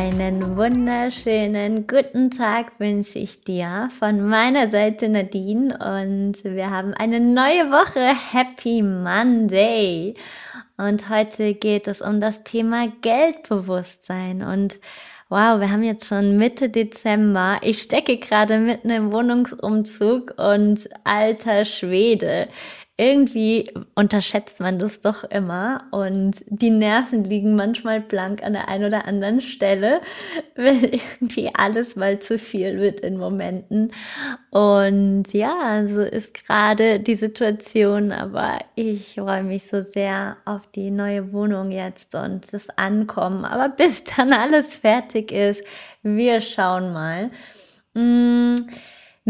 Einen wunderschönen guten Tag wünsche ich dir von meiner Seite Nadine und wir haben eine neue Woche. Happy Monday! Und heute geht es um das Thema Geldbewusstsein und Wow, wir haben jetzt schon Mitte Dezember. Ich stecke gerade mitten im Wohnungsumzug und alter Schwede irgendwie unterschätzt man das doch immer und die Nerven liegen manchmal blank an der einen oder anderen Stelle, wenn irgendwie alles mal zu viel wird in Momenten. Und ja, so ist gerade die Situation, aber ich freue mich so sehr auf die neue Wohnung jetzt und das Ankommen. Aber bis dann alles fertig ist, wir schauen mal. Mmh.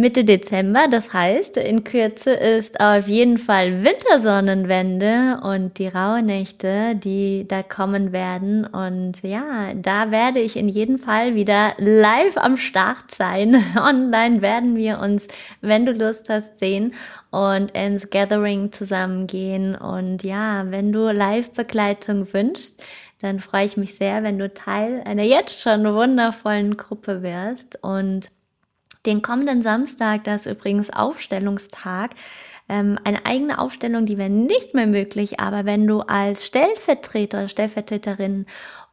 Mitte Dezember. Das heißt, in Kürze ist auf jeden Fall Wintersonnenwende und die Rauhnächte, die da kommen werden. Und ja, da werde ich in jedem Fall wieder live am Start sein. Online werden wir uns, wenn du Lust hast, sehen und ins Gathering zusammengehen. Und ja, wenn du Live-Begleitung wünschst, dann freue ich mich sehr, wenn du Teil einer jetzt schon wundervollen Gruppe wirst und den kommenden Samstag, das ist übrigens Aufstellungstag, ähm, eine eigene Aufstellung, die wäre nicht mehr möglich, aber wenn du als Stellvertreter Stellvertreterin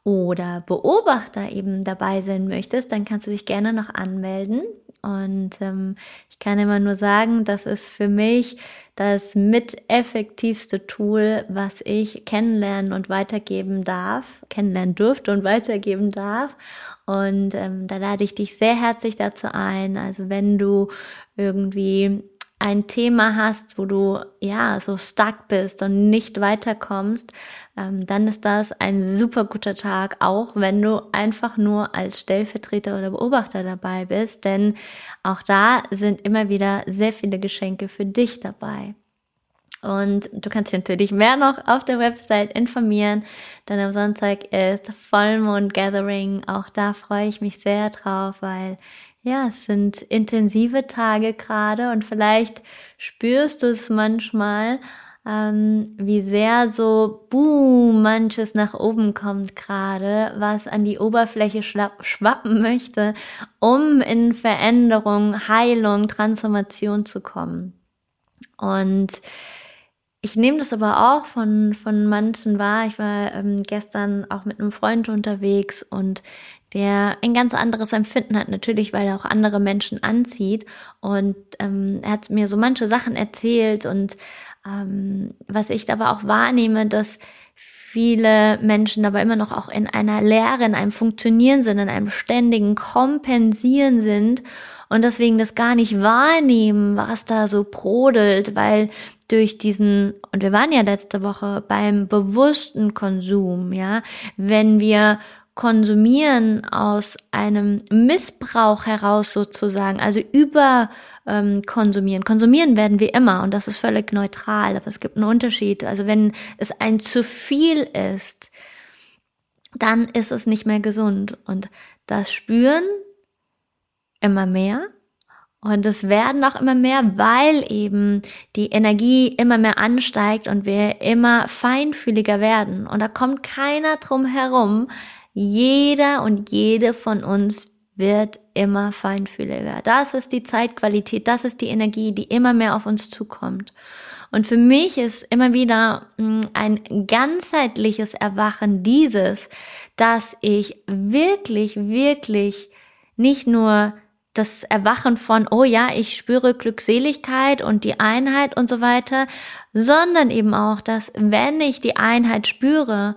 oder Beobachter eben dabei sein möchtest, dann kannst du dich gerne noch anmelden. Und ähm, ich kann immer nur sagen, das ist für mich das mit effektivste Tool, was ich kennenlernen und weitergeben darf, kennenlernen dürfte und weitergeben darf. Und ähm, da lade ich dich sehr herzlich dazu ein. Also wenn du irgendwie ein Thema hast, wo du ja so stuck bist und nicht weiterkommst, ähm, dann ist das ein super guter Tag, auch wenn du einfach nur als Stellvertreter oder Beobachter dabei bist, denn auch da sind immer wieder sehr viele Geschenke für dich dabei. Und du kannst dich natürlich mehr noch auf der Website informieren. Dann am Sonntag ist Vollmond Gathering. Auch da freue ich mich sehr drauf, weil ja, es sind intensive Tage gerade und vielleicht spürst du es manchmal, ähm, wie sehr so boom manches nach oben kommt gerade, was an die Oberfläche schwappen möchte, um in Veränderung, Heilung, Transformation zu kommen. Und ich nehme das aber auch von, von manchen wahr. Ich war ähm, gestern auch mit einem Freund unterwegs und der ein ganz anderes Empfinden hat, natürlich, weil er auch andere Menschen anzieht. Und ähm, er hat mir so manche Sachen erzählt und ähm, was ich aber auch wahrnehme, dass viele Menschen aber immer noch auch in einer Lehre, in einem Funktionieren sind, in einem ständigen Kompensieren sind und deswegen das gar nicht wahrnehmen, was da so brodelt, weil durch diesen, und wir waren ja letzte Woche beim bewussten Konsum, ja, wenn wir konsumieren aus einem Missbrauch heraus sozusagen, also über ähm, konsumieren. Konsumieren werden wir immer und das ist völlig neutral, aber es gibt einen Unterschied. Also wenn es ein zu viel ist, dann ist es nicht mehr gesund und das Spüren immer mehr und es werden auch immer mehr, weil eben die Energie immer mehr ansteigt und wir immer feinfühliger werden. Und da kommt keiner drum herum. Jeder und jede von uns wird immer feinfühliger. Das ist die Zeitqualität, das ist die Energie, die immer mehr auf uns zukommt. Und für mich ist immer wieder hm, ein ganzheitliches Erwachen dieses, dass ich wirklich, wirklich nicht nur das Erwachen von, oh ja, ich spüre Glückseligkeit und die Einheit und so weiter, sondern eben auch, dass wenn ich die Einheit spüre,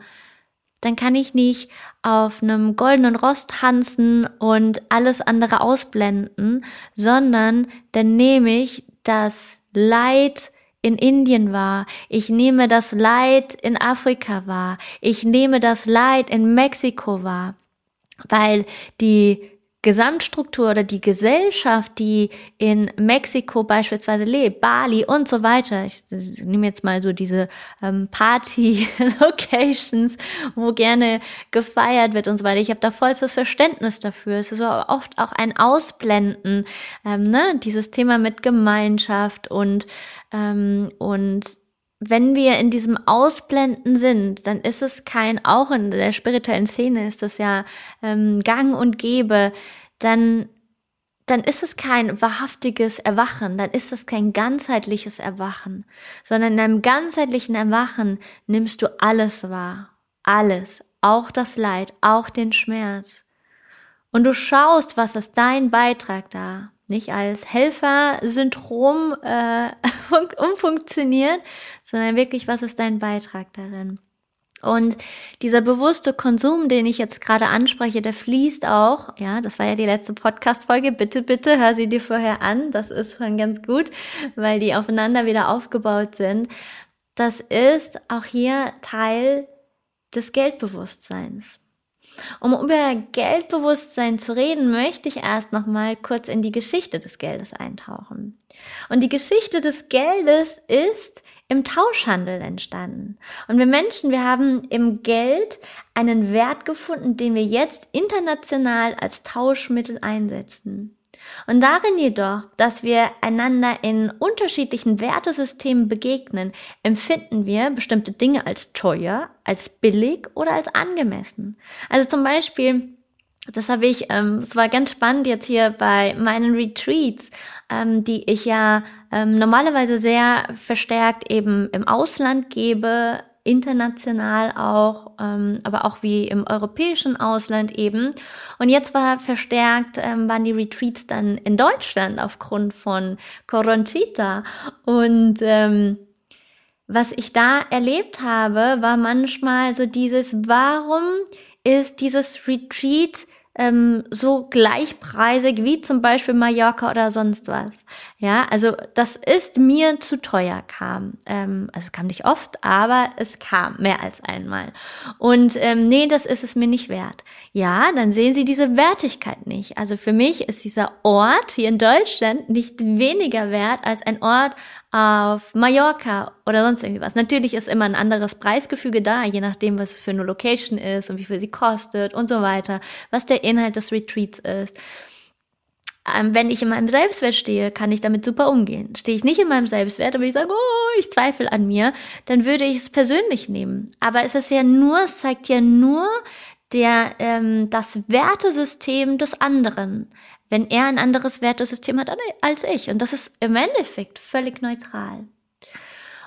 dann kann ich nicht auf einem goldenen Rost tanzen und alles andere ausblenden, sondern dann nehme ich das Leid in Indien wahr, ich nehme das Leid in Afrika wahr, ich nehme das Leid in Mexiko wahr, weil die Gesamtstruktur oder die Gesellschaft, die in Mexiko beispielsweise lebt, Bali und so weiter. Ich, ich nehme jetzt mal so diese ähm, Party-Locations, wo gerne gefeiert wird und so weiter. Ich habe da vollstes Verständnis dafür. Es ist oft auch ein Ausblenden, ähm, ne? dieses Thema mit Gemeinschaft und ähm, und wenn wir in diesem Ausblenden sind, dann ist es kein, auch in der spirituellen Szene ist das ja ähm, gang und gäbe, dann, dann ist es kein wahrhaftiges Erwachen, dann ist es kein ganzheitliches Erwachen, sondern in einem ganzheitlichen Erwachen nimmst du alles wahr. Alles. Auch das Leid, auch den Schmerz. Und du schaust, was ist dein Beitrag da? Nicht als Helfersyndrom äh, umfunktioniert, sondern wirklich, was ist dein Beitrag darin? Und dieser bewusste Konsum, den ich jetzt gerade anspreche, der fließt auch, ja, das war ja die letzte Podcast-Folge, bitte, bitte, hör sie dir vorher an, das ist schon ganz gut, weil die aufeinander wieder aufgebaut sind. Das ist auch hier Teil des Geldbewusstseins. Um über Geldbewusstsein zu reden, möchte ich erst noch mal kurz in die Geschichte des Geldes eintauchen. Und die Geschichte des Geldes ist im Tauschhandel entstanden. Und wir Menschen, wir haben im Geld einen Wert gefunden, den wir jetzt international als Tauschmittel einsetzen. Und darin jedoch, dass wir einander in unterschiedlichen Wertesystemen begegnen, empfinden wir bestimmte Dinge als teuer, als billig oder als angemessen. Also zum Beispiel, das habe ich, ähm, es war ganz spannend jetzt hier bei meinen Retreats, ähm, die ich ja ähm, normalerweise sehr verstärkt eben im Ausland gebe, international auch, ähm, aber auch wie im europäischen Ausland eben. Und jetzt war verstärkt, ähm, waren die Retreats dann in Deutschland aufgrund von Coronchita. Und ähm, was ich da erlebt habe, war manchmal so dieses, warum ist dieses Retreat ähm, so gleichpreisig wie zum Beispiel Mallorca oder sonst was. Ja, also das ist mir zu teuer kam. Ähm, also es kam nicht oft, aber es kam mehr als einmal. Und ähm, nee, das ist es mir nicht wert. Ja, dann sehen Sie diese Wertigkeit nicht. Also für mich ist dieser Ort hier in Deutschland nicht weniger wert als ein Ort auf Mallorca oder sonst irgendwie was. Natürlich ist immer ein anderes Preisgefüge da, je nachdem, was für eine Location ist und wie viel sie kostet und so weiter, was der Inhalt des Retreats ist. Ähm, wenn ich in meinem Selbstwert stehe, kann ich damit super umgehen. Stehe ich nicht in meinem Selbstwert, aber ich sage, oh, ich zweifle an mir, dann würde ich es persönlich nehmen. Aber es ist ja nur, es zeigt ja nur der, ähm, das Wertesystem des anderen wenn er ein anderes Wertesystem hat als ich. Und das ist im Endeffekt völlig neutral.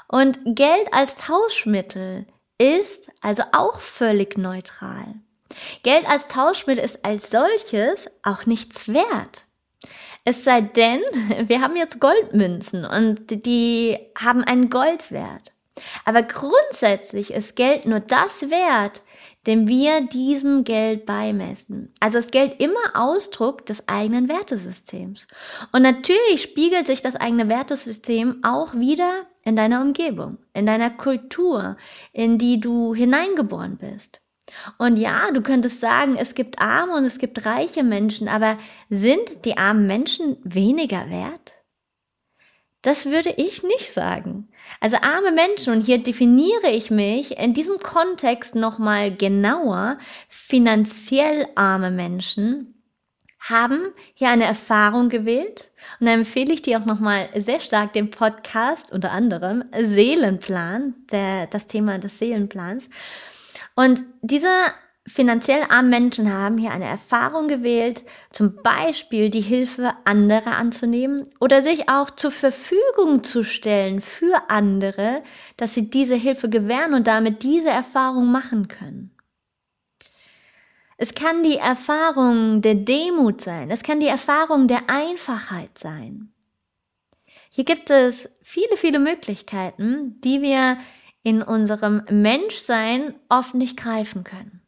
Und Geld als Tauschmittel ist also auch völlig neutral. Geld als Tauschmittel ist als solches auch nichts wert. Es sei denn, wir haben jetzt Goldmünzen und die haben einen Goldwert. Aber grundsätzlich ist Geld nur das wert, dem wir diesem Geld beimessen. Also ist Geld immer Ausdruck des eigenen Wertesystems. Und natürlich spiegelt sich das eigene Wertesystem auch wieder in deiner Umgebung, in deiner Kultur, in die du hineingeboren bist. Und ja, du könntest sagen, es gibt arme und es gibt reiche Menschen, aber sind die armen Menschen weniger wert? Das würde ich nicht sagen. Also arme Menschen, und hier definiere ich mich in diesem Kontext nochmal genauer, finanziell arme Menschen haben hier eine Erfahrung gewählt. Und da empfehle ich dir auch nochmal sehr stark den Podcast, unter anderem Seelenplan, der, das Thema des Seelenplans. Und dieser Finanziell arme Menschen haben hier eine Erfahrung gewählt, zum Beispiel die Hilfe anderer anzunehmen oder sich auch zur Verfügung zu stellen für andere, dass sie diese Hilfe gewähren und damit diese Erfahrung machen können. Es kann die Erfahrung der Demut sein, es kann die Erfahrung der Einfachheit sein. Hier gibt es viele, viele Möglichkeiten, die wir in unserem Menschsein oft nicht greifen können.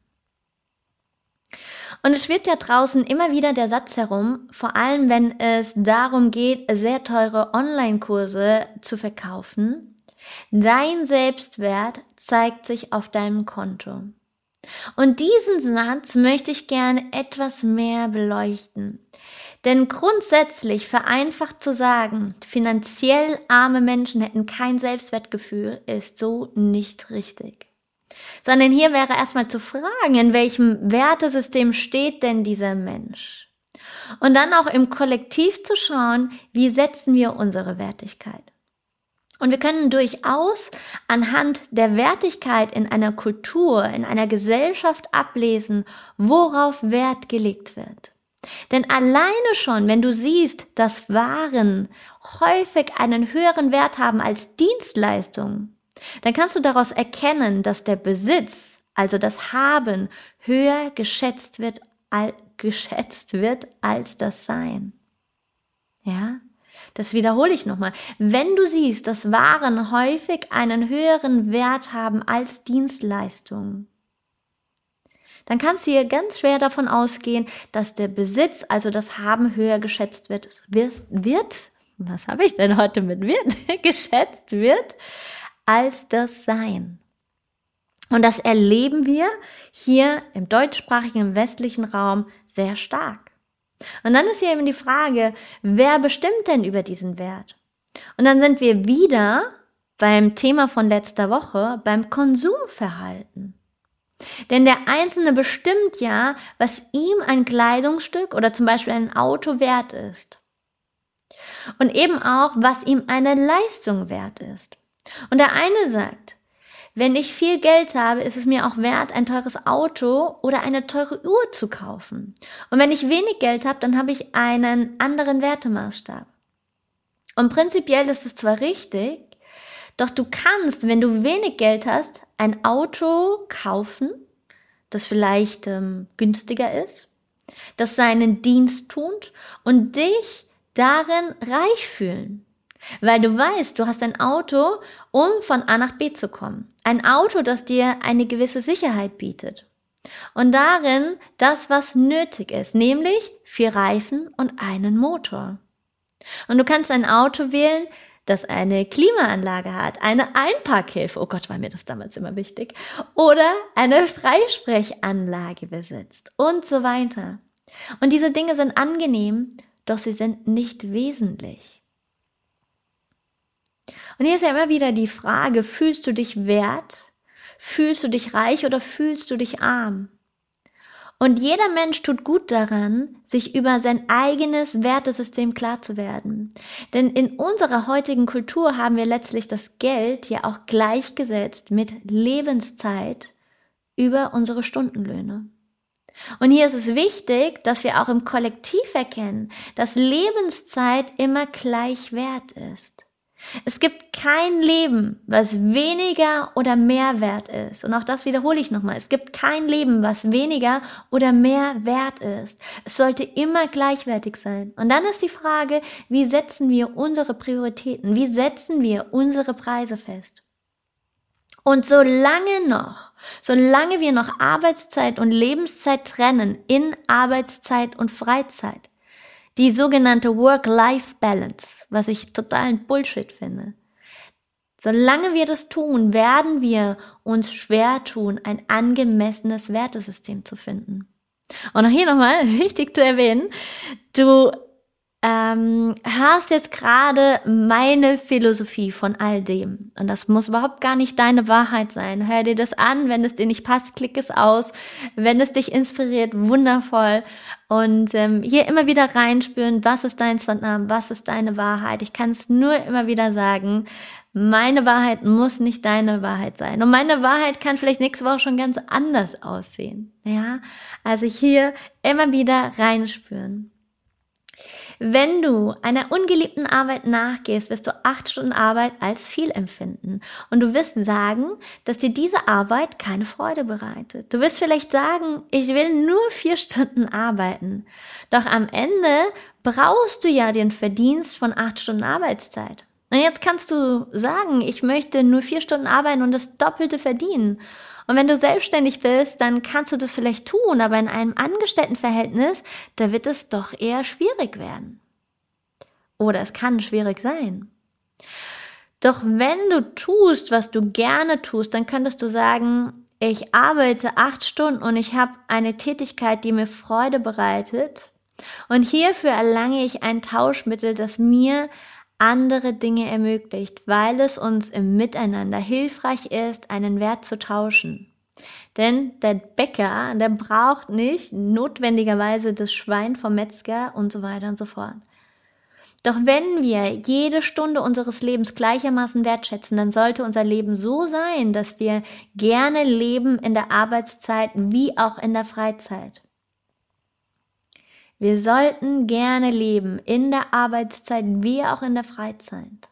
Und es wird ja draußen immer wieder der Satz herum, vor allem wenn es darum geht, sehr teure Online-Kurse zu verkaufen. Dein Selbstwert zeigt sich auf deinem Konto. Und diesen Satz möchte ich gerne etwas mehr beleuchten. Denn grundsätzlich vereinfacht zu sagen, finanziell arme Menschen hätten kein Selbstwertgefühl, ist so nicht richtig. Sondern hier wäre erstmal zu fragen, in welchem Wertesystem steht denn dieser Mensch? Und dann auch im Kollektiv zu schauen, wie setzen wir unsere Wertigkeit? Und wir können durchaus anhand der Wertigkeit in einer Kultur, in einer Gesellschaft ablesen, worauf Wert gelegt wird. Denn alleine schon, wenn du siehst, dass Waren häufig einen höheren Wert haben als Dienstleistungen, dann kannst du daraus erkennen, dass der Besitz, also das Haben, höher geschätzt wird, al geschätzt wird als das Sein. Ja? Das wiederhole ich nochmal. Wenn du siehst, dass Waren häufig einen höheren Wert haben als Dienstleistungen, dann kannst du hier ganz schwer davon ausgehen, dass der Besitz, also das Haben, höher geschätzt wird. Wird, was habe ich denn heute mit wird, geschätzt wird, als das Sein. Und das erleben wir hier im deutschsprachigen im westlichen Raum sehr stark. Und dann ist hier eben die Frage, wer bestimmt denn über diesen Wert? Und dann sind wir wieder beim Thema von letzter Woche, beim Konsumverhalten. Denn der Einzelne bestimmt ja, was ihm ein Kleidungsstück oder zum Beispiel ein Auto wert ist. Und eben auch, was ihm eine Leistung wert ist. Und der eine sagt, wenn ich viel Geld habe, ist es mir auch wert, ein teures Auto oder eine teure Uhr zu kaufen. Und wenn ich wenig Geld habe, dann habe ich einen anderen Wertemaßstab. Und prinzipiell ist es zwar richtig, doch du kannst, wenn du wenig Geld hast, ein Auto kaufen, das vielleicht ähm, günstiger ist, das seinen Dienst tut und dich darin reich fühlen. Weil du weißt, du hast ein Auto, um von A nach B zu kommen. Ein Auto, das dir eine gewisse Sicherheit bietet. Und darin das, was nötig ist, nämlich vier Reifen und einen Motor. Und du kannst ein Auto wählen, das eine Klimaanlage hat, eine Einparkhilfe, oh Gott, war mir das damals immer wichtig, oder eine Freisprechanlage besitzt und so weiter. Und diese Dinge sind angenehm, doch sie sind nicht wesentlich. Und hier ist ja immer wieder die Frage, fühlst du dich wert? Fühlst du dich reich oder fühlst du dich arm? Und jeder Mensch tut gut daran, sich über sein eigenes Wertesystem klar zu werden. Denn in unserer heutigen Kultur haben wir letztlich das Geld ja auch gleichgesetzt mit Lebenszeit über unsere Stundenlöhne. Und hier ist es wichtig, dass wir auch im Kollektiv erkennen, dass Lebenszeit immer gleich wert ist. Es gibt kein Leben, was weniger oder mehr wert ist. Und auch das wiederhole ich nochmal. Es gibt kein Leben, was weniger oder mehr wert ist. Es sollte immer gleichwertig sein. Und dann ist die Frage, wie setzen wir unsere Prioritäten? Wie setzen wir unsere Preise fest? Und solange noch, solange wir noch Arbeitszeit und Lebenszeit trennen in Arbeitszeit und Freizeit, die sogenannte Work-Life-Balance, was ich totalen Bullshit finde. Solange wir das tun, werden wir uns schwer tun, ein angemessenes Wertesystem zu finden. Und auch hier nochmal wichtig zu erwähnen, du ähm, hörst jetzt gerade meine Philosophie von all dem. Und das muss überhaupt gar nicht deine Wahrheit sein. Hör dir das an. Wenn es dir nicht passt, klick es aus. Wenn es dich inspiriert, wundervoll. Und ähm, hier immer wieder reinspüren, was ist dein Standard, was ist deine Wahrheit. Ich kann es nur immer wieder sagen. Meine Wahrheit muss nicht deine Wahrheit sein. Und meine Wahrheit kann vielleicht nächste Woche schon ganz anders aussehen. Ja, also hier immer wieder reinspüren. Wenn du einer ungeliebten Arbeit nachgehst, wirst du acht Stunden Arbeit als viel empfinden. Und du wirst sagen, dass dir diese Arbeit keine Freude bereitet. Du wirst vielleicht sagen, ich will nur vier Stunden arbeiten. Doch am Ende brauchst du ja den Verdienst von acht Stunden Arbeitszeit. Und jetzt kannst du sagen, ich möchte nur vier Stunden arbeiten und das Doppelte verdienen. Und wenn du selbstständig bist, dann kannst du das vielleicht tun, aber in einem Angestelltenverhältnis, da wird es doch eher schwierig werden. Oder es kann schwierig sein. Doch wenn du tust, was du gerne tust, dann könntest du sagen, ich arbeite acht Stunden und ich habe eine Tätigkeit, die mir Freude bereitet. Und hierfür erlange ich ein Tauschmittel, das mir andere Dinge ermöglicht, weil es uns im Miteinander hilfreich ist, einen Wert zu tauschen. Denn der Bäcker, der braucht nicht notwendigerweise das Schwein vom Metzger und so weiter und so fort. Doch wenn wir jede Stunde unseres Lebens gleichermaßen wertschätzen, dann sollte unser Leben so sein, dass wir gerne leben in der Arbeitszeit wie auch in der Freizeit. Wir sollten gerne leben in der Arbeitszeit wie auch in der Freizeit.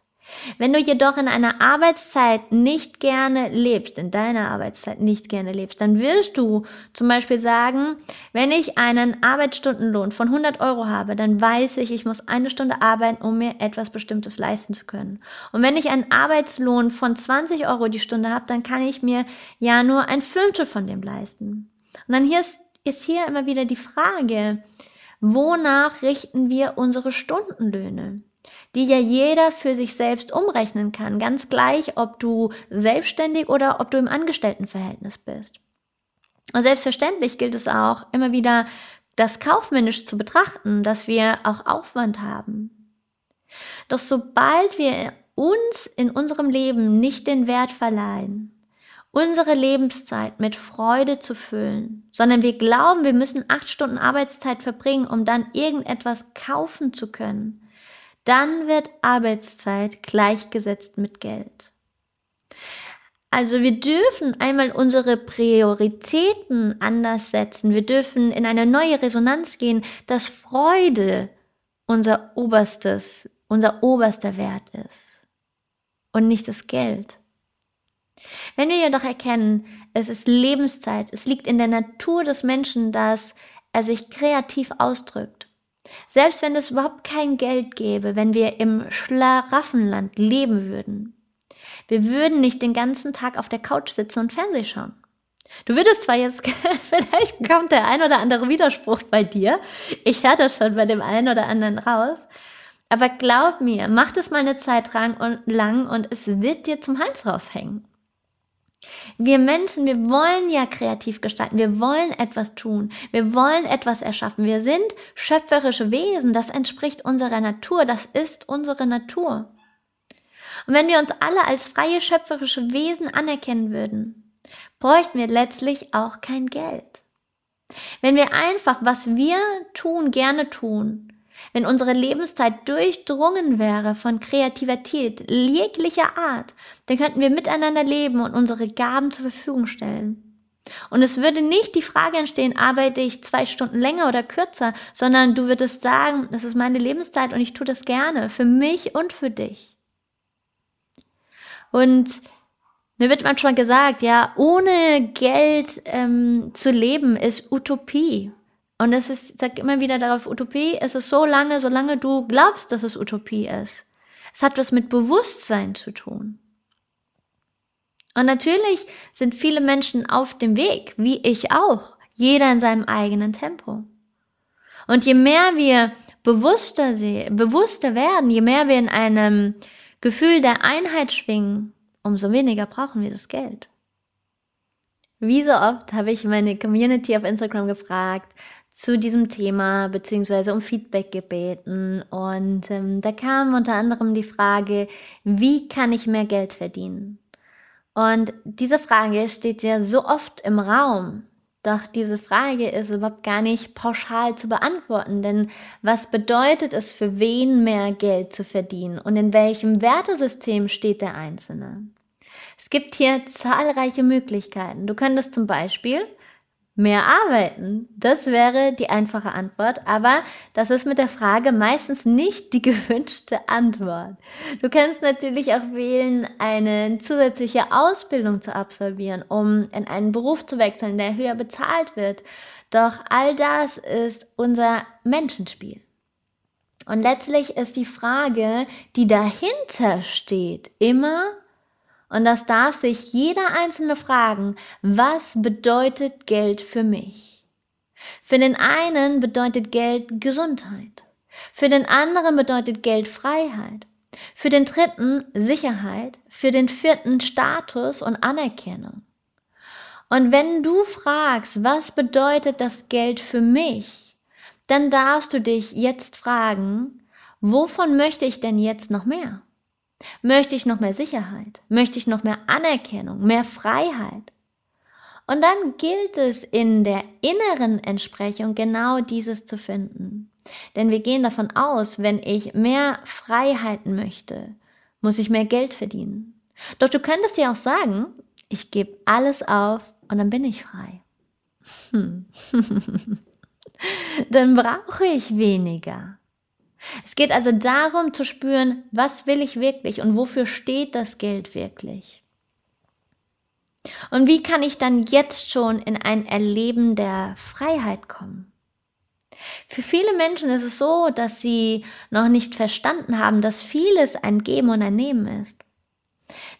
Wenn du jedoch in einer Arbeitszeit nicht gerne lebst, in deiner Arbeitszeit nicht gerne lebst, dann wirst du zum Beispiel sagen, wenn ich einen Arbeitsstundenlohn von 100 Euro habe, dann weiß ich, ich muss eine Stunde arbeiten, um mir etwas Bestimmtes leisten zu können. Und wenn ich einen Arbeitslohn von 20 Euro die Stunde habe, dann kann ich mir ja nur ein Fünftel von dem leisten. Und dann hier ist, ist hier immer wieder die Frage, wonach richten wir unsere Stundenlöhne? die ja jeder für sich selbst umrechnen kann, ganz gleich, ob du selbstständig oder ob du im Angestelltenverhältnis bist. Und selbstverständlich gilt es auch, immer wieder das kaufmännisch zu betrachten, dass wir auch Aufwand haben. Doch sobald wir uns in unserem Leben nicht den Wert verleihen, unsere Lebenszeit mit Freude zu füllen, sondern wir glauben, wir müssen acht Stunden Arbeitszeit verbringen, um dann irgendetwas kaufen zu können, dann wird Arbeitszeit gleichgesetzt mit Geld. Also wir dürfen einmal unsere Prioritäten anders setzen. Wir dürfen in eine neue Resonanz gehen, dass Freude unser oberstes, unser oberster Wert ist und nicht das Geld. Wenn wir jedoch erkennen, es ist Lebenszeit, es liegt in der Natur des Menschen, dass er sich kreativ ausdrückt selbst wenn es überhaupt kein Geld gäbe, wenn wir im Schlaraffenland leben würden. Wir würden nicht den ganzen Tag auf der Couch sitzen und Fernseh schauen. Du würdest zwar jetzt, vielleicht kommt der ein oder andere Widerspruch bei dir. Ich höre das schon bei dem einen oder anderen raus. Aber glaub mir, mach das mal eine Zeit lang und es wird dir zum Hals raushängen. Wir Menschen, wir wollen ja kreativ gestalten, wir wollen etwas tun, wir wollen etwas erschaffen, wir sind schöpferische Wesen, das entspricht unserer Natur, das ist unsere Natur. Und wenn wir uns alle als freie schöpferische Wesen anerkennen würden, bräuchten wir letztlich auch kein Geld. Wenn wir einfach, was wir tun, gerne tun, wenn unsere Lebenszeit durchdrungen wäre von Kreativität jeglicher Art, dann könnten wir miteinander leben und unsere Gaben zur Verfügung stellen. Und es würde nicht die Frage entstehen, arbeite ich zwei Stunden länger oder kürzer, sondern du würdest sagen, das ist meine Lebenszeit und ich tue das gerne, für mich und für dich. Und mir wird manchmal gesagt, ja, ohne Geld ähm, zu leben ist Utopie. Und es ist, ich sag immer wieder darauf, Utopie ist es so lange, solange du glaubst, dass es Utopie ist. Es hat was mit Bewusstsein zu tun. Und natürlich sind viele Menschen auf dem Weg, wie ich auch, jeder in seinem eigenen Tempo. Und je mehr wir bewusster bewusster werden, je mehr wir in einem Gefühl der Einheit schwingen, umso weniger brauchen wir das Geld. Wie so oft habe ich meine Community auf Instagram gefragt, zu diesem Thema beziehungsweise um Feedback gebeten und ähm, da kam unter anderem die Frage, wie kann ich mehr Geld verdienen? Und diese Frage steht ja so oft im Raum. Doch diese Frage ist überhaupt gar nicht pauschal zu beantworten, denn was bedeutet es für wen mehr Geld zu verdienen und in welchem Wertesystem steht der Einzelne? Es gibt hier zahlreiche Möglichkeiten. Du könntest zum Beispiel Mehr arbeiten, das wäre die einfache Antwort, aber das ist mit der Frage meistens nicht die gewünschte Antwort. Du kannst natürlich auch wählen, eine zusätzliche Ausbildung zu absolvieren, um in einen Beruf zu wechseln, der höher bezahlt wird. Doch all das ist unser Menschenspiel. Und letztlich ist die Frage, die dahinter steht, immer und das darf sich jeder Einzelne fragen, was bedeutet Geld für mich? Für den einen bedeutet Geld Gesundheit. Für den anderen bedeutet Geld Freiheit. Für den dritten Sicherheit. Für den vierten Status und Anerkennung. Und wenn du fragst, was bedeutet das Geld für mich, dann darfst du dich jetzt fragen, wovon möchte ich denn jetzt noch mehr? Möchte ich noch mehr Sicherheit? Möchte ich noch mehr Anerkennung, mehr Freiheit? Und dann gilt es in der inneren Entsprechung genau dieses zu finden. Denn wir gehen davon aus, wenn ich mehr Freiheiten möchte, muss ich mehr Geld verdienen. Doch du könntest dir auch sagen, ich gebe alles auf und dann bin ich frei. Hm. dann brauche ich weniger. Es geht also darum zu spüren, was will ich wirklich und wofür steht das Geld wirklich. Und wie kann ich dann jetzt schon in ein Erleben der Freiheit kommen? Für viele Menschen ist es so, dass sie noch nicht verstanden haben, dass vieles ein Geben und ein Nehmen ist.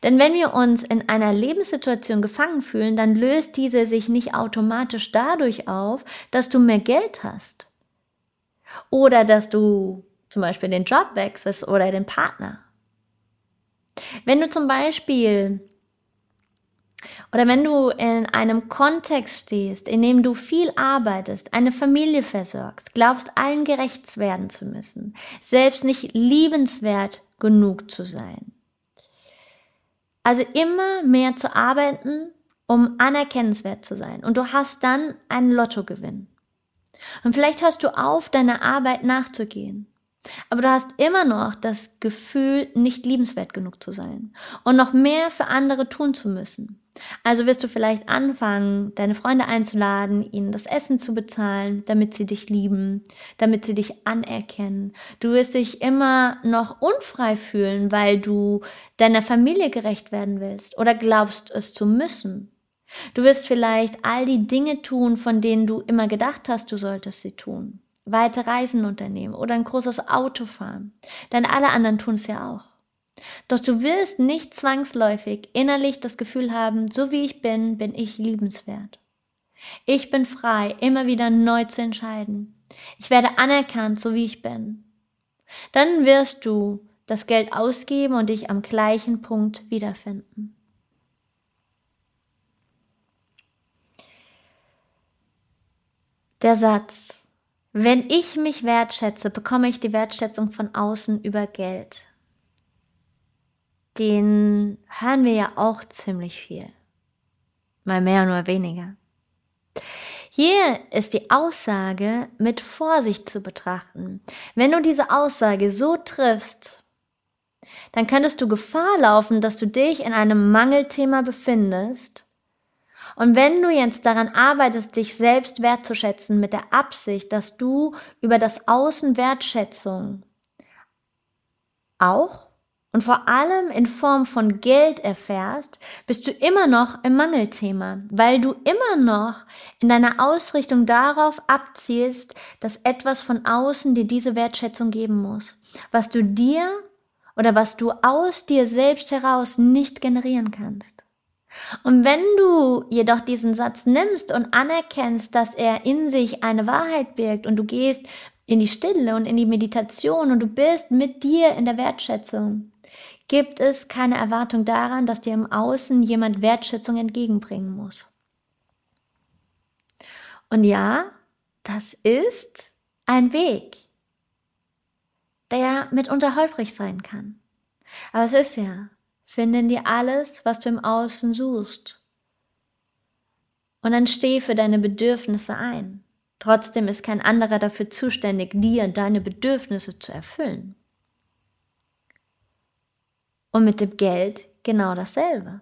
Denn wenn wir uns in einer Lebenssituation gefangen fühlen, dann löst diese sich nicht automatisch dadurch auf, dass du mehr Geld hast. Oder dass du zum Beispiel den Job wechselst oder den Partner. Wenn du zum Beispiel oder wenn du in einem Kontext stehst, in dem du viel arbeitest, eine Familie versorgst, glaubst allen gerecht werden zu müssen, selbst nicht liebenswert genug zu sein. Also immer mehr zu arbeiten, um anerkennenswert zu sein. Und du hast dann einen Lottogewinn. Und vielleicht hörst du auf, deiner Arbeit nachzugehen. Aber du hast immer noch das Gefühl, nicht liebenswert genug zu sein und noch mehr für andere tun zu müssen. Also wirst du vielleicht anfangen, deine Freunde einzuladen, ihnen das Essen zu bezahlen, damit sie dich lieben, damit sie dich anerkennen. Du wirst dich immer noch unfrei fühlen, weil du deiner Familie gerecht werden willst oder glaubst es zu müssen. Du wirst vielleicht all die Dinge tun, von denen du immer gedacht hast, du solltest sie tun weite Reisen unternehmen oder ein großes Auto fahren. Denn alle anderen tun es ja auch. Doch du wirst nicht zwangsläufig innerlich das Gefühl haben, so wie ich bin, bin ich liebenswert. Ich bin frei, immer wieder neu zu entscheiden. Ich werde anerkannt, so wie ich bin. Dann wirst du das Geld ausgeben und dich am gleichen Punkt wiederfinden. Der Satz, wenn ich mich wertschätze, bekomme ich die Wertschätzung von außen über Geld. Den hören wir ja auch ziemlich viel. Mal mehr, nur weniger. Hier ist die Aussage mit Vorsicht zu betrachten. Wenn du diese Aussage so triffst, dann könntest du Gefahr laufen, dass du dich in einem Mangelthema befindest und wenn du jetzt daran arbeitest, dich selbst wertzuschätzen mit der Absicht, dass du über das Außen Wertschätzung auch und vor allem in Form von Geld erfährst, bist du immer noch im Mangelthema, weil du immer noch in deiner Ausrichtung darauf abzielst, dass etwas von außen dir diese Wertschätzung geben muss, was du dir oder was du aus dir selbst heraus nicht generieren kannst. Und wenn du jedoch diesen Satz nimmst und anerkennst, dass er in sich eine Wahrheit birgt und du gehst in die Stille und in die Meditation und du bist mit dir in der Wertschätzung, gibt es keine Erwartung daran, dass dir im Außen jemand Wertschätzung entgegenbringen muss. Und ja, das ist ein Weg, der mitunter holprig sein kann. Aber es ist ja Finde in dir alles, was du im Außen suchst. Und dann steh für deine Bedürfnisse ein. Trotzdem ist kein anderer dafür zuständig, dir deine Bedürfnisse zu erfüllen. Und mit dem Geld genau dasselbe.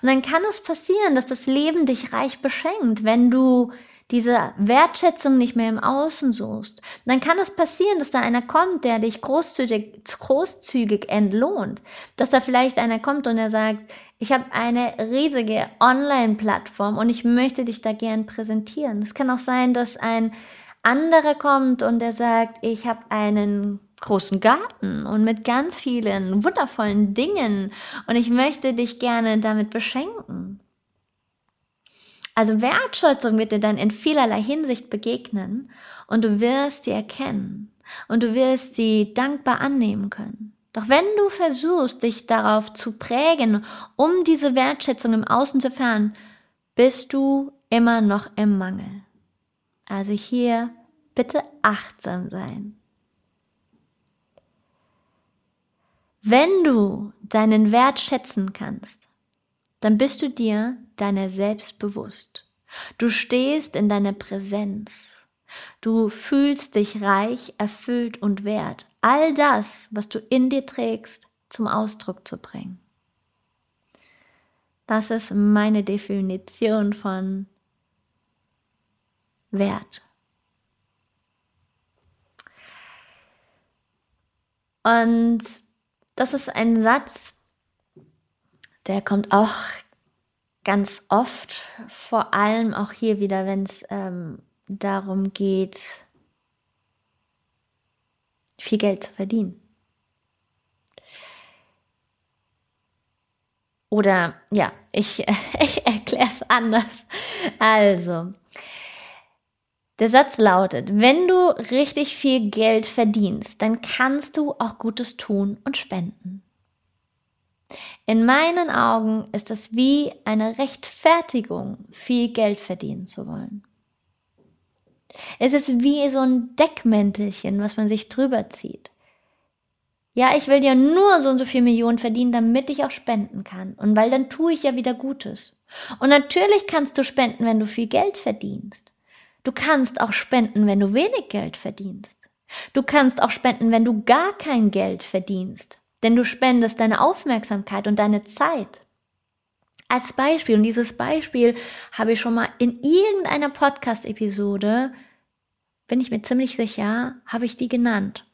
Und dann kann es passieren, dass das Leben dich reich beschenkt, wenn du diese Wertschätzung nicht mehr im Außen suchst, dann kann es passieren, dass da einer kommt, der dich großzügig, großzügig entlohnt. Dass da vielleicht einer kommt und er sagt, ich habe eine riesige Online-Plattform und ich möchte dich da gern präsentieren. Es kann auch sein, dass ein anderer kommt und der sagt, ich habe einen großen Garten und mit ganz vielen wundervollen Dingen und ich möchte dich gerne damit beschenken. Also Wertschätzung wird dir dann in vielerlei Hinsicht begegnen und du wirst sie erkennen und du wirst sie dankbar annehmen können. Doch wenn du versuchst, dich darauf zu prägen, um diese Wertschätzung im Außen zu erfahren, bist du immer noch im Mangel. Also hier bitte achtsam sein. Wenn du deinen Wert schätzen kannst, dann bist du dir deiner selbst bewusst. Du stehst in deiner Präsenz. Du fühlst dich reich, erfüllt und wert. All das, was du in dir trägst, zum Ausdruck zu bringen. Das ist meine Definition von Wert. Und das ist ein Satz, der kommt auch ganz oft, vor allem auch hier wieder, wenn es ähm, darum geht, viel Geld zu verdienen. Oder ja, ich, ich erkläre es anders. Also, der Satz lautet, wenn du richtig viel Geld verdienst, dann kannst du auch Gutes tun und spenden. In meinen Augen ist es wie eine Rechtfertigung, viel Geld verdienen zu wollen. Es ist wie so ein Deckmäntelchen, was man sich drüber zieht. Ja, ich will ja nur so und so viel Millionen verdienen, damit ich auch spenden kann. Und weil dann tue ich ja wieder Gutes. Und natürlich kannst du spenden, wenn du viel Geld verdienst. Du kannst auch spenden, wenn du wenig Geld verdienst. Du kannst auch spenden, wenn du gar kein Geld verdienst. Denn du spendest deine Aufmerksamkeit und deine Zeit. Als Beispiel, und dieses Beispiel habe ich schon mal in irgendeiner Podcast-Episode, bin ich mir ziemlich sicher, habe ich die genannt.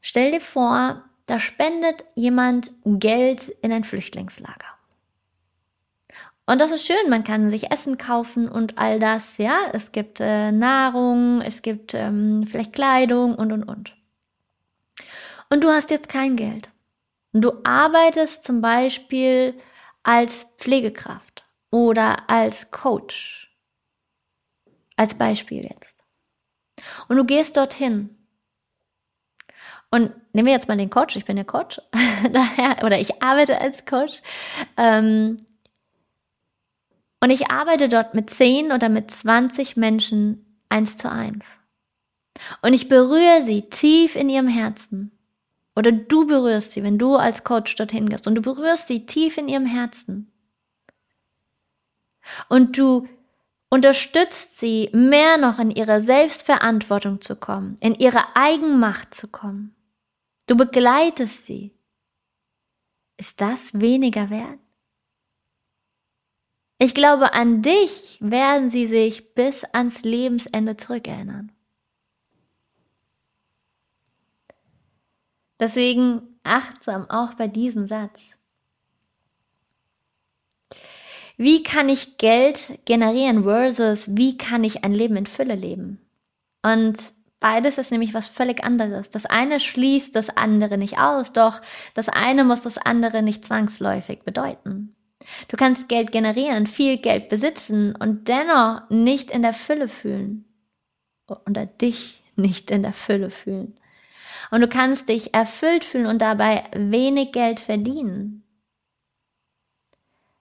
Stell dir vor, da spendet jemand Geld in ein Flüchtlingslager. Und das ist schön, man kann sich Essen kaufen und all das, ja. Es gibt äh, Nahrung, es gibt ähm, vielleicht Kleidung und und und. Und du hast jetzt kein Geld. Und du arbeitest zum Beispiel als Pflegekraft oder als Coach. Als Beispiel jetzt. Und du gehst dorthin. Und nehmen wir jetzt mal den Coach, ich bin der Coach, oder ich arbeite als Coach. Ähm, und ich arbeite dort mit 10 oder mit 20 Menschen eins zu eins. Und ich berühre sie tief in ihrem Herzen. Oder du berührst sie, wenn du als Coach dorthin gehst. Und du berührst sie tief in ihrem Herzen. Und du unterstützt sie, mehr noch in ihre Selbstverantwortung zu kommen, in ihre Eigenmacht zu kommen. Du begleitest sie. Ist das weniger wert? Ich glaube, an dich werden sie sich bis ans Lebensende zurückerinnern. Deswegen achtsam auch bei diesem Satz. Wie kann ich Geld generieren versus wie kann ich ein Leben in Fülle leben? Und beides ist nämlich was völlig anderes. Das eine schließt das andere nicht aus, doch das eine muss das andere nicht zwangsläufig bedeuten. Du kannst Geld generieren, viel Geld besitzen und dennoch nicht in der Fülle fühlen. Oder dich nicht in der Fülle fühlen. Und du kannst dich erfüllt fühlen und dabei wenig Geld verdienen.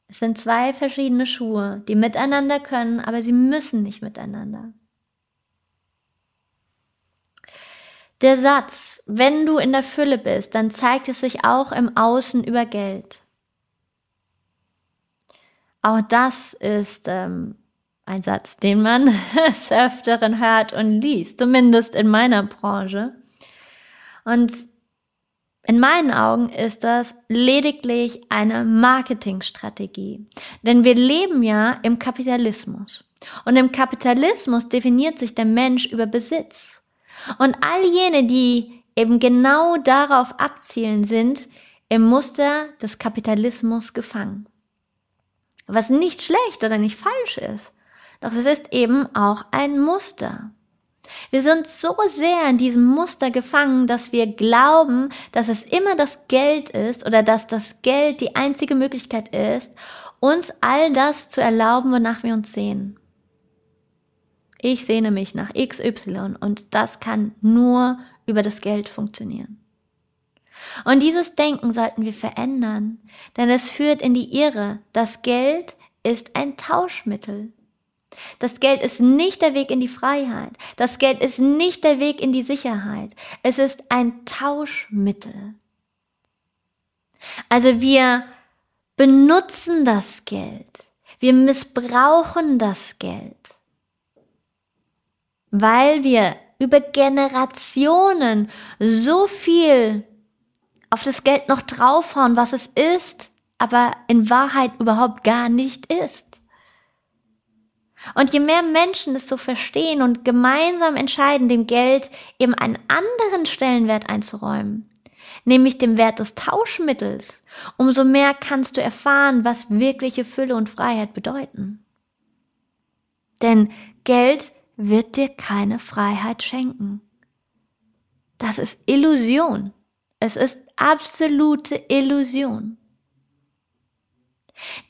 Es sind zwei verschiedene Schuhe, die miteinander können, aber sie müssen nicht miteinander. Der Satz, wenn du in der Fülle bist, dann zeigt es sich auch im Außen über Geld. Auch das ist ähm, ein Satz, den man des Öfteren hört und liest, zumindest in meiner Branche. Und in meinen Augen ist das lediglich eine Marketingstrategie. Denn wir leben ja im Kapitalismus. Und im Kapitalismus definiert sich der Mensch über Besitz. Und all jene, die eben genau darauf abzielen, sind im Muster des Kapitalismus gefangen. Was nicht schlecht oder nicht falsch ist. Doch es ist eben auch ein Muster. Wir sind so sehr in diesem Muster gefangen, dass wir glauben, dass es immer das Geld ist oder dass das Geld die einzige Möglichkeit ist, uns all das zu erlauben, wonach wir uns sehen. Ich sehne mich nach XY und das kann nur über das Geld funktionieren. Und dieses Denken sollten wir verändern, denn es führt in die Irre. Das Geld ist ein Tauschmittel. Das Geld ist nicht der Weg in die Freiheit. Das Geld ist nicht der Weg in die Sicherheit. Es ist ein Tauschmittel. Also wir benutzen das Geld. Wir missbrauchen das Geld, weil wir über Generationen so viel auf das Geld noch draufhauen, was es ist, aber in Wahrheit überhaupt gar nicht ist. Und je mehr Menschen es so verstehen und gemeinsam entscheiden, dem Geld eben einen anderen Stellenwert einzuräumen, nämlich dem Wert des Tauschmittels, umso mehr kannst du erfahren, was wirkliche Fülle und Freiheit bedeuten. Denn Geld wird dir keine Freiheit schenken. Das ist Illusion. Es ist absolute Illusion.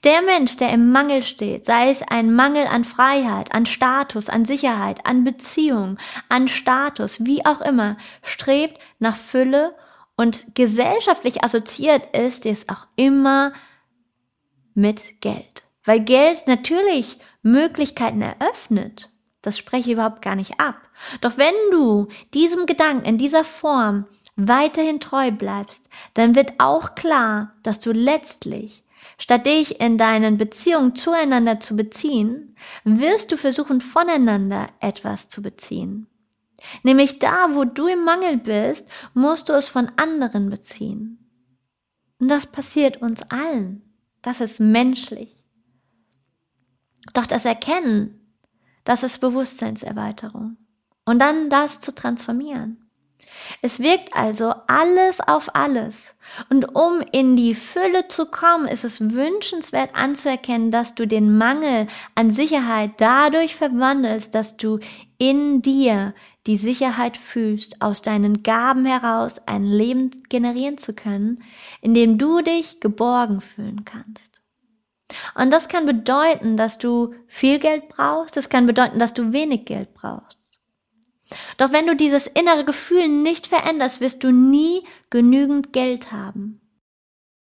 Der Mensch, der im Mangel steht, sei es ein Mangel an Freiheit, an Status, an Sicherheit, an Beziehung, an Status, wie auch immer, strebt nach Fülle und gesellschaftlich assoziiert ist es auch immer mit Geld. Weil Geld natürlich Möglichkeiten eröffnet. Das spreche ich überhaupt gar nicht ab. Doch wenn du diesem Gedanken in dieser Form weiterhin treu bleibst, dann wird auch klar, dass du letztlich Statt dich in deinen Beziehungen zueinander zu beziehen, wirst du versuchen, voneinander etwas zu beziehen. Nämlich da, wo du im Mangel bist, musst du es von anderen beziehen. Und das passiert uns allen. Das ist menschlich. Doch das Erkennen, das ist Bewusstseinserweiterung. Und dann das zu transformieren. Es wirkt also alles auf alles. Und um in die Fülle zu kommen, ist es wünschenswert anzuerkennen, dass du den Mangel an Sicherheit dadurch verwandelst, dass du in dir die Sicherheit fühlst, aus deinen Gaben heraus ein Leben generieren zu können, in dem du dich geborgen fühlen kannst. Und das kann bedeuten, dass du viel Geld brauchst, das kann bedeuten, dass du wenig Geld brauchst. Doch wenn du dieses innere Gefühl nicht veränderst, wirst du nie genügend Geld haben.